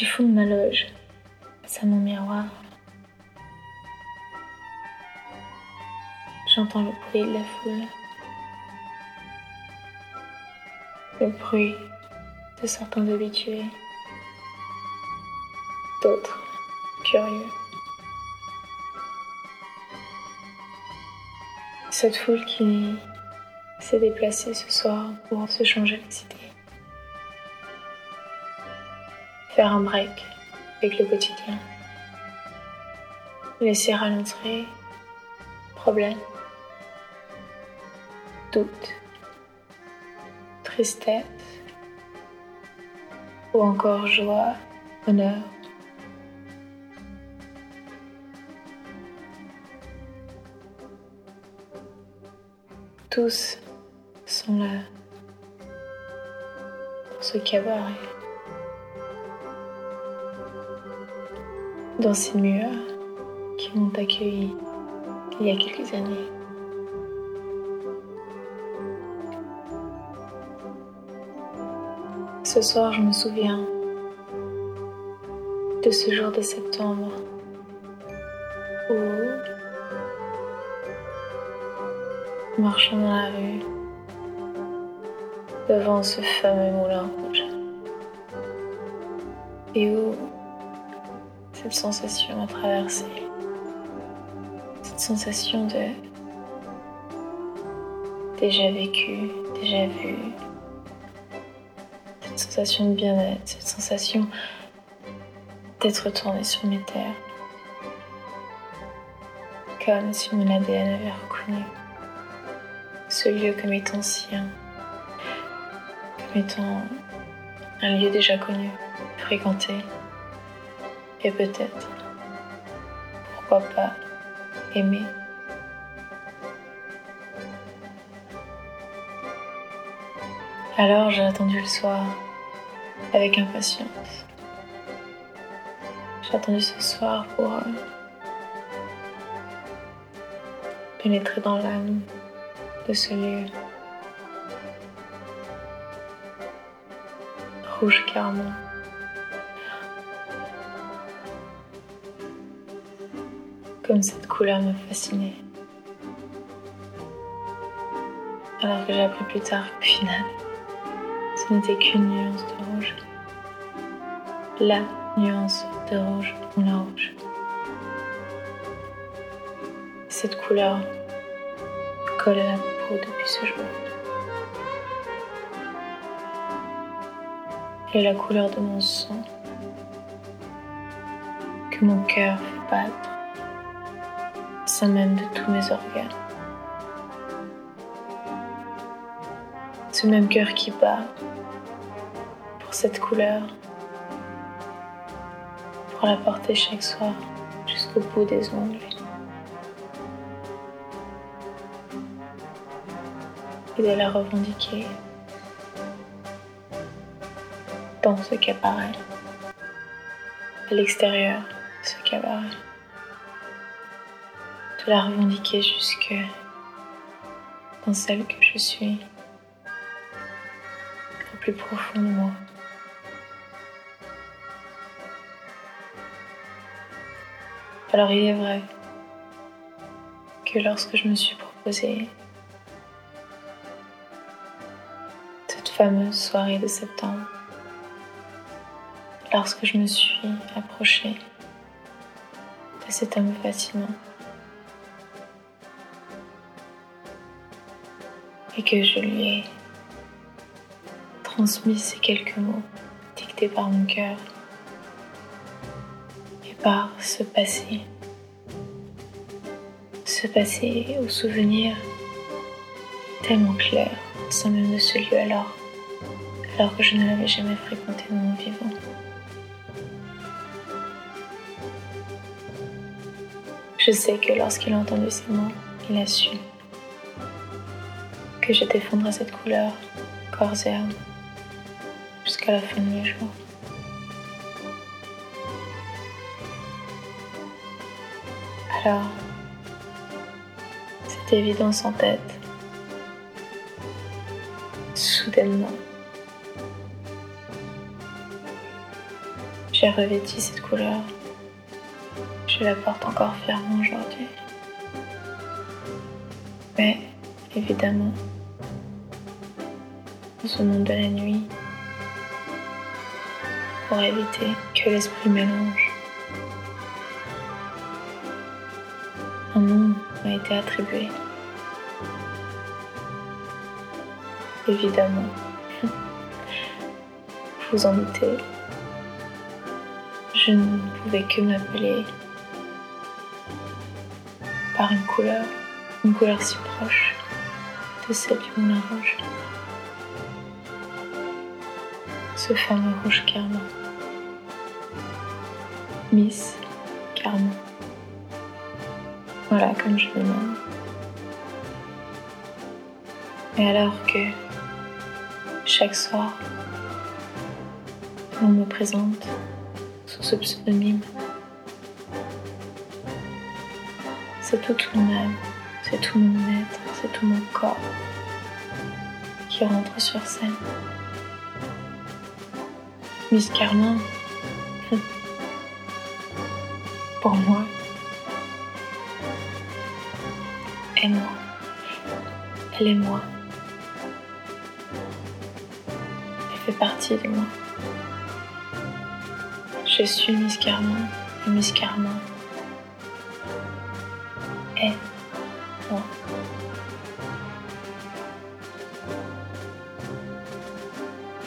Du fond de ma loge, à mon miroir, j'entends le bruit de la foule. Le bruit de certains habitués, d'autres curieux. Cette foule qui s'est déplacée ce soir pour se changer les Faire un break avec le quotidien. Laisser à l'entrée problème, doute, tristesse ou encore joie, honneur. Tous sont là dans ce cabaret, dans ces murs qui m'ont accueilli il y a quelques années. Ce soir, je me souviens de ce jour de septembre où, marchant dans la rue, devant ce fameux moulin rouge, et où cette sensation m'a traversé, cette sensation de déjà vécu, déjà vu, sensation de bien-être, cette sensation d'être retourné sur mes terres. Comme si mon ADN avait reconnu ce lieu comme étant sien, comme étant un lieu déjà connu, fréquenté, et peut-être, pourquoi pas, aimé. Alors j'ai attendu le soir avec impatience. J'ai attendu ce soir pour euh, pénétrer dans l'âme de ce lieu. Rouge carrément. Comme cette couleur me fascinait. Alors que j'ai appris plus tard qu'au final, ce n'était qu'une nuance de rouge. La nuance de rouge dans la rouge. Cette couleur colle à la peau depuis ce jour. Elle est la couleur de mon sang que mon cœur fait battre, même de tous mes organes. Ce même cœur qui bat cette couleur pour la porter chaque soir jusqu'au bout des ongles. Et de la revendiquer dans ce cabaret, à l'extérieur de ce cabaret, de la revendiquer jusque dans celle que je suis, au plus profond de moi. Alors il est vrai que lorsque je me suis proposé cette fameuse soirée de septembre, lorsque je me suis approchée de cet homme fascinant, et que je lui ai transmis ces quelques mots dictés par mon cœur par ce passé, ce passé au souvenir tellement clair sans même de ce lieu alors, alors que je ne l'avais jamais fréquenté de mon vivant. Je sais que lorsqu'il a entendu ces mots, il a su que je défendrais cette couleur corps et âme jusqu'à la fin de mes jours. Alors, cette évidence en tête, soudainement, J'ai revêti cette couleur. Je la porte encore fièrement aujourd'hui. Mais, évidemment, ce monde de la nuit, pour éviter que l'esprit mélange, un nom m'a été attribué. Évidemment, vous en doutez, je ne pouvais que m'appeler par une couleur, une couleur si proche de celle du rouge. Ce fameux rouge carmin. Miss Carmin. Voilà comme je le nomme. Et alors que chaque soir, on me présente sous ce pseudonyme, c'est toute mon âme, c'est tout mon être, c'est tout mon corps qui rentre sur scène. Miss Carmin, pour moi, est moi. Elle est moi. Elle fait partie de moi. Je suis Miss Carmin et Miss Carmin est moi.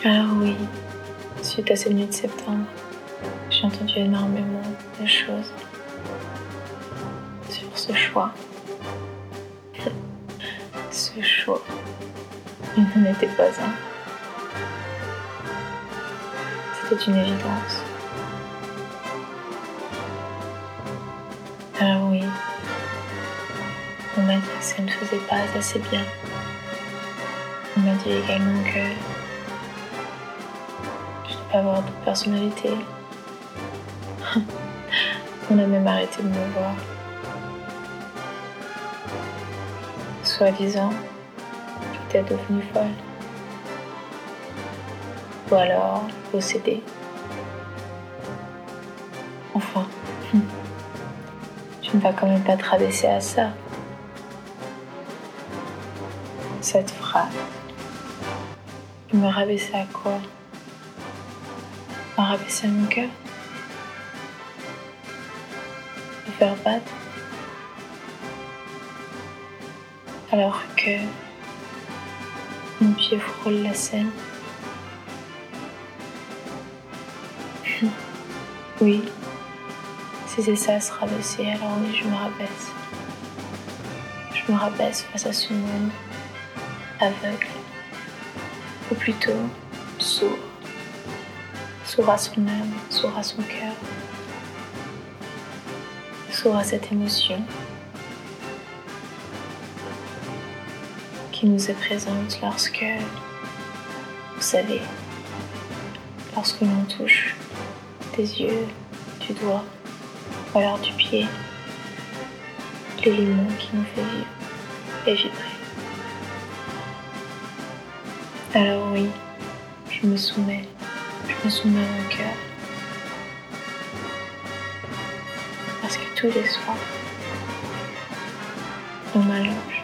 Alors oui, suite à ces nuits de septembre, j'ai entendu énormément de choses sur ce choix. ce choix, il n'en était pas un. C'était une évidence. Alors oui, on m'a dit que ça ne faisait pas assez bien. On m'a dit également que je avoir de personnalité. on a même arrêté de me voir. Soi-disant, j'étais devenue folle. Ou alors possédée. Enfin, tu ne vas quand même pas te rabaisser à ça. Cette phrase. Tu me rabaisser à quoi? Me rabaisser à mon cœur. Me faire battre. Alors que mon pied frôle la scène. oui, si c'est ça se rabaisser, alors je me rabaisse. Je me rabaisse face à ce monde aveugle, ou plutôt sourd, sourd à son âme, sourd à son cœur, sourd à cette émotion qui nous est présente lorsque, vous savez, lorsque l'on touche des yeux, du doigt, ou alors du pied, l'élément qui nous fait vivre et vibrer. Alors oui, je me soumets, je me soumets mon cœur. Parce que tous les soirs, on m'allonge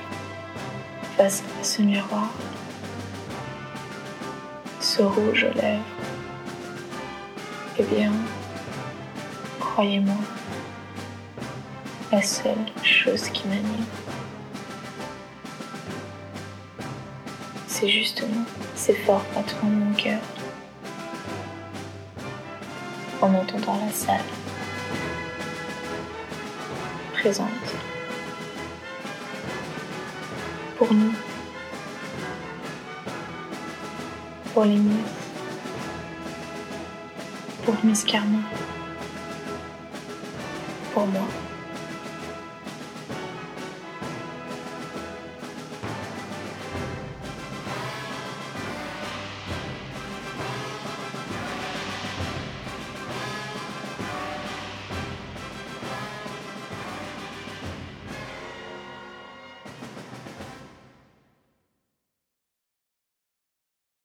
face à ce miroir, ce rouge aux lèvres. Eh bien, croyez-moi, la seule chose qui m'anime, c'est justement ces forts battements de mon cœur en entendant la salle. Présente. Pour nous, pour les miens, pour Miss Carmen, pour moi.